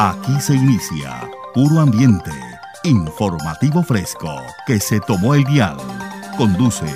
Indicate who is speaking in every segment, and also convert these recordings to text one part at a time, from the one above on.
Speaker 1: Aquí se inicia Puro Ambiente, informativo fresco, que se tomó el dial. Conduce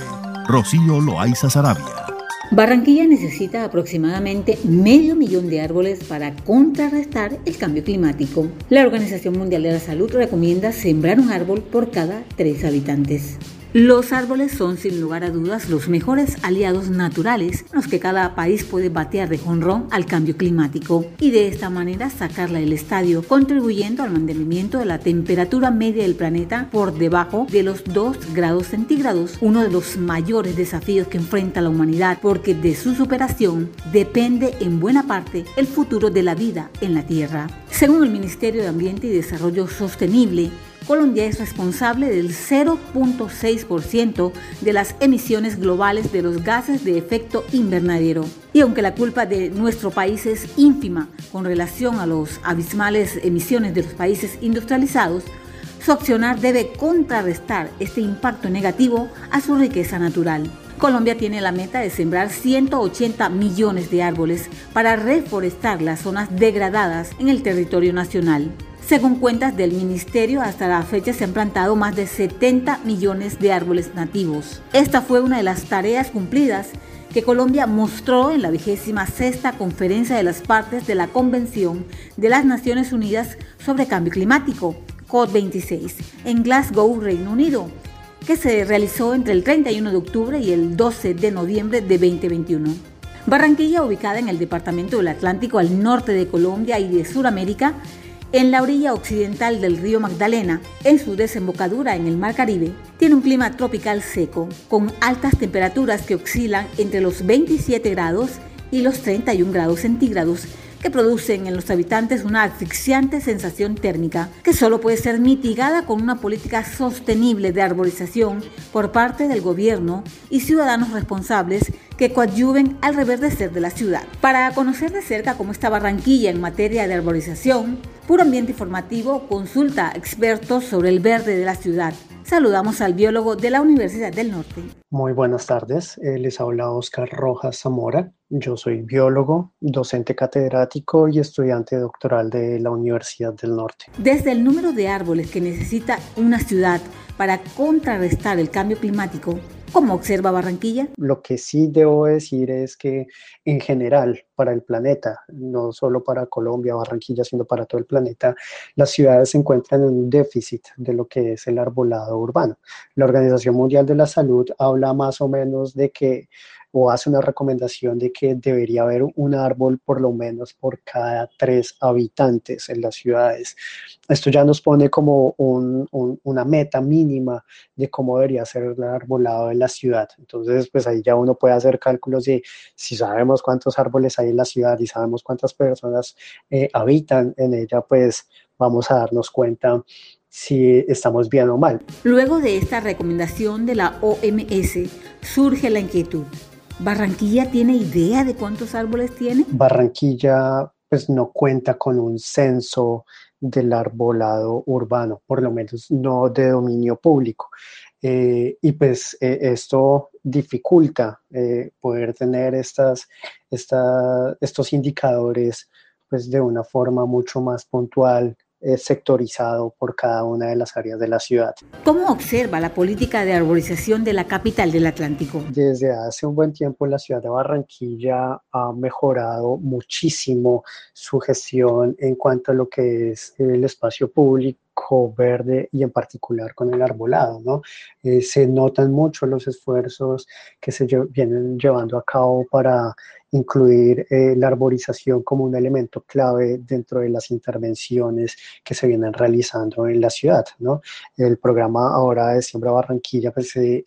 Speaker 1: Rocío Loaiza Sarabia.
Speaker 2: Barranquilla necesita aproximadamente medio millón de árboles para contrarrestar el cambio climático. La Organización Mundial de la Salud recomienda sembrar un árbol por cada tres habitantes. Los árboles son sin lugar a dudas los mejores aliados naturales en los que cada país puede batear de jonrón al cambio climático y de esta manera sacarla del estadio, contribuyendo al mantenimiento de la temperatura media del planeta por debajo de los 2 grados centígrados, uno de los mayores desafíos que enfrenta la humanidad porque de su superación depende en buena parte el futuro de la vida en la Tierra. Según el Ministerio de Ambiente y Desarrollo Sostenible, Colombia es responsable del 0.6% de las emisiones globales de los gases de efecto invernadero. Y aunque la culpa de nuestro país es ínfima con relación a las abismales emisiones de los países industrializados, su accionar debe contrarrestar este impacto negativo a su riqueza natural. Colombia tiene la meta de sembrar 180 millones de árboles para reforestar las zonas degradadas en el territorio nacional. Según cuentas del ministerio, hasta la fecha se han plantado más de 70 millones de árboles nativos. Esta fue una de las tareas cumplidas que Colombia mostró en la vigésima sexta conferencia de las partes de la Convención de las Naciones Unidas sobre Cambio Climático, COP26, en Glasgow, Reino Unido, que se realizó entre el 31 de octubre y el 12 de noviembre de 2021. Barranquilla, ubicada en el departamento del Atlántico al norte de Colombia y de Sudamérica, en la orilla occidental del río Magdalena, en su desembocadura en el Mar Caribe, tiene un clima tropical seco, con altas temperaturas que oscilan entre los 27 grados y los 31 grados centígrados, que producen en los habitantes una asfixiante sensación térmica que solo puede ser mitigada con una política sostenible de arborización por parte del gobierno y ciudadanos responsables que coadyuven al reverdecer de la ciudad. Para conocer de cerca cómo está Barranquilla en materia de arborización, Puro Ambiente Informativo consulta expertos sobre el verde de la ciudad. Saludamos al biólogo de la Universidad del Norte.
Speaker 3: Muy buenas tardes, eh, les habla Oscar Rojas Zamora. Yo soy biólogo, docente catedrático y estudiante doctoral de la Universidad del Norte.
Speaker 2: Desde el número de árboles que necesita una ciudad para contrarrestar el cambio climático, ¿Cómo observa Barranquilla?
Speaker 3: Lo que sí debo decir es que en general para el planeta, no solo para Colombia, Barranquilla, sino para todo el planeta, las ciudades se encuentran en un déficit de lo que es el arbolado urbano. La Organización Mundial de la Salud habla más o menos de que o hace una recomendación de que debería haber un árbol por lo menos por cada tres habitantes en las ciudades. Esto ya nos pone como una meta mínima de cómo debería ser el arbolado en la ciudad. Entonces, pues ahí ya uno puede hacer cálculos de si sabemos cuántos árboles hay en la ciudad y sabemos cuántas personas eh, habitan en ella, pues vamos a darnos cuenta si estamos bien o mal.
Speaker 2: Luego de esta recomendación de la OMS, surge la inquietud. ¿Barranquilla tiene idea de cuántos árboles tiene?
Speaker 3: Barranquilla pues no cuenta con un censo del arbolado urbano, por lo menos no de dominio público. Eh, y pues eh, esto dificulta eh, poder tener estos indicadores pues de una forma mucho más puntual sectorizado por cada una de las áreas de la ciudad.
Speaker 2: ¿Cómo observa la política de arborización de la capital del Atlántico?
Speaker 3: Desde hace un buen tiempo la ciudad de Barranquilla ha mejorado muchísimo su gestión en cuanto a lo que es el espacio público verde y en particular con el arbolado, ¿no? Eh, se notan mucho los esfuerzos que se vienen llevando a cabo para incluir eh, la arborización como un elemento clave dentro de las intervenciones que se vienen realizando en la ciudad, ¿no? El programa ahora de Siembra Barranquilla, pues, eh,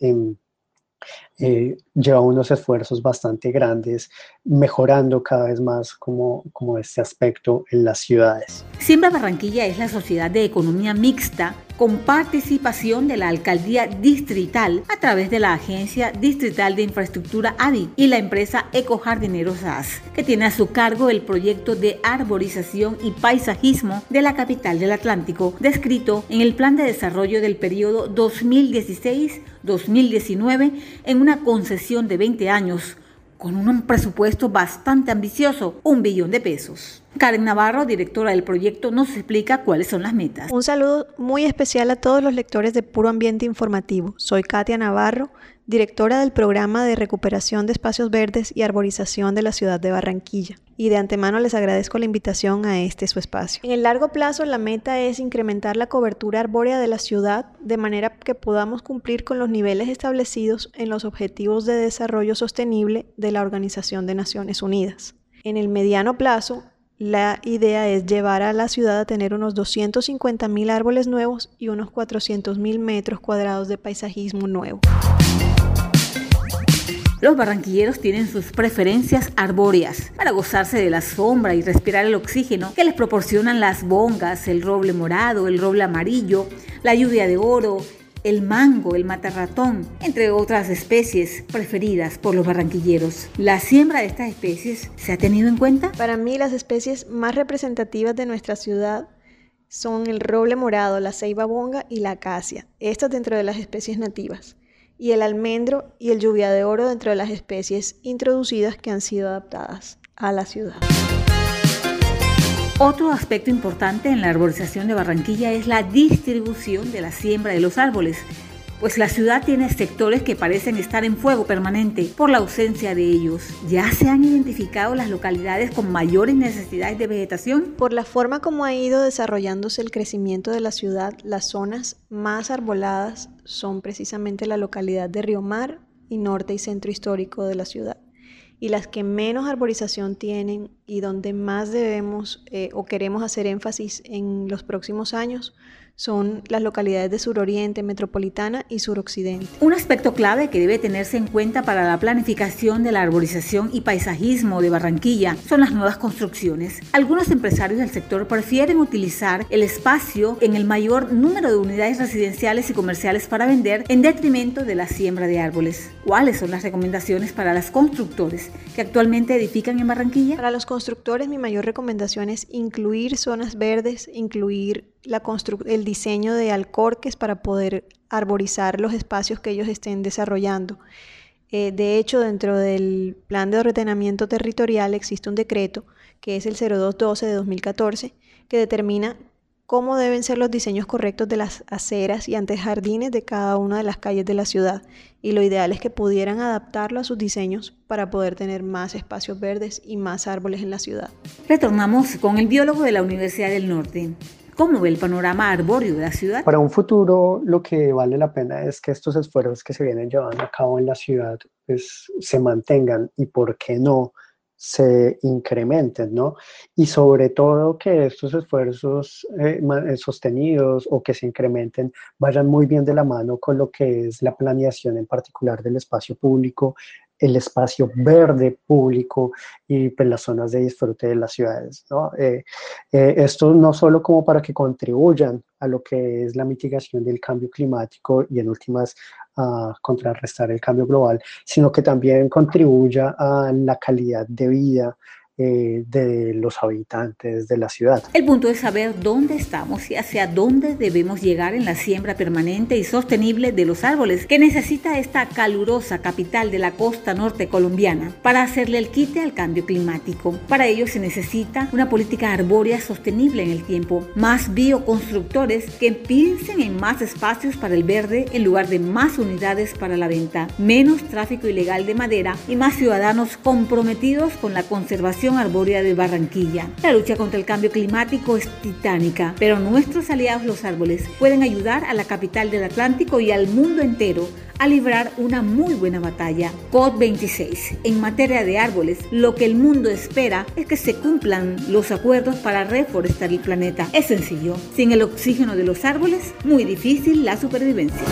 Speaker 3: eh, lleva unos esfuerzos bastante grandes, mejorando cada vez más como, como este aspecto en las ciudades.
Speaker 2: Siembra Barranquilla es la sociedad de economía mixta con participación de la alcaldía distrital a través de la Agencia Distrital de Infraestructura ADI y la empresa Ecojardineros SAS, que tiene a su cargo el proyecto de arborización y paisajismo de la capital del Atlántico, descrito en el Plan de Desarrollo del periodo 2016-2019 en una concesión de 20 años con un presupuesto bastante ambicioso, un billón de pesos. Karen Navarro, directora del proyecto, nos explica cuáles son las metas.
Speaker 4: Un saludo muy especial a todos los lectores de Puro Ambiente Informativo. Soy Katia Navarro, directora del programa de recuperación de espacios verdes y arborización de la ciudad de Barranquilla. Y de antemano les agradezco la invitación a este su espacio. En el largo plazo, la meta es incrementar la cobertura arbórea de la ciudad de manera que podamos cumplir con los niveles establecidos en los Objetivos de Desarrollo Sostenible de la Organización de Naciones Unidas. En el mediano plazo, la idea es llevar a la ciudad a tener unos 250 mil árboles nuevos y unos 400 mil metros cuadrados de paisajismo nuevo.
Speaker 2: Los barranquilleros tienen sus preferencias arbóreas para gozarse de la sombra y respirar el oxígeno que les proporcionan las bongas, el roble morado, el roble amarillo, la lluvia de oro, el mango, el matarratón, entre otras especies preferidas por los barranquilleros. ¿La siembra de estas especies se ha tenido en cuenta?
Speaker 4: Para mí las especies más representativas de nuestra ciudad son el roble morado, la ceiba bonga y la acacia, estas dentro de las especies nativas, y el almendro y el lluvia de oro dentro de las especies introducidas que han sido adaptadas a la ciudad.
Speaker 2: Otro aspecto importante en la arborización de Barranquilla es la distribución de la siembra de los árboles, pues la ciudad tiene sectores que parecen estar en fuego permanente por la ausencia de ellos. ¿Ya se han identificado las localidades con mayores necesidades de vegetación?
Speaker 4: Por la forma como ha ido desarrollándose el crecimiento de la ciudad, las zonas más arboladas son precisamente la localidad de Río Mar y norte y centro histórico de la ciudad y las que menos arborización tienen y donde más debemos eh, o queremos hacer énfasis en los próximos años son las localidades de suroriente, metropolitana y suroccidente.
Speaker 2: Un aspecto clave que debe tenerse en cuenta para la planificación de la arborización y paisajismo de Barranquilla son las nuevas construcciones. Algunos empresarios del sector prefieren utilizar el espacio en el mayor número de unidades residenciales y comerciales para vender en detrimento de la siembra de árboles. ¿Cuáles son las recomendaciones para los constructores que actualmente edifican en Barranquilla?
Speaker 4: Para los constructores mi mayor recomendación es incluir zonas verdes, incluir el diseño de alcorques para poder arborizar los espacios que ellos estén desarrollando. Eh, de hecho, dentro del plan de ordenamiento territorial existe un decreto, que es el 0212 de 2014, que determina cómo deben ser los diseños correctos de las aceras y antejardines de cada una de las calles de la ciudad. Y lo ideal es que pudieran adaptarlo a sus diseños para poder tener más espacios verdes y más árboles en la ciudad.
Speaker 2: Retornamos con el biólogo de la Universidad del Norte. ¿Cómo ve el panorama arbóreo de la ciudad?
Speaker 3: Para un futuro, lo que vale la pena es que estos esfuerzos que se vienen llevando a cabo en la ciudad pues, se mantengan y, ¿por qué no?, se incrementen, ¿no? Y sobre todo que estos esfuerzos eh, eh, sostenidos o que se incrementen vayan muy bien de la mano con lo que es la planeación en particular del espacio público, el espacio verde público y pues, las zonas de disfrute de las ciudades. ¿no? Eh, eh, esto no solo como para que contribuyan a lo que es la mitigación del cambio climático y en últimas a contrarrestar el cambio global, sino que también contribuya a la calidad de vida eh, de los habitantes de la ciudad.
Speaker 2: El punto es saber dónde estamos y hacia dónde debemos llegar en la siembra permanente y sostenible de los árboles que necesita esta calurosa capital de la costa norte colombiana para hacerle el quite al cambio climático. Para ello se necesita una política arbórea sostenible en el tiempo, más bioconstructores que piensen en más espacios para el verde en lugar de más unidades para la venta, menos tráfico ilegal de madera y más ciudadanos comprometidos con la conservación Arbórea de Barranquilla. La lucha contra el cambio climático es titánica, pero nuestros aliados los árboles pueden ayudar a la capital del Atlántico y al mundo entero a librar una muy buena batalla. COP26. En materia de árboles, lo que el mundo espera es que se cumplan los acuerdos para reforestar el planeta. Es sencillo. Sin el oxígeno de los árboles, muy difícil la supervivencia.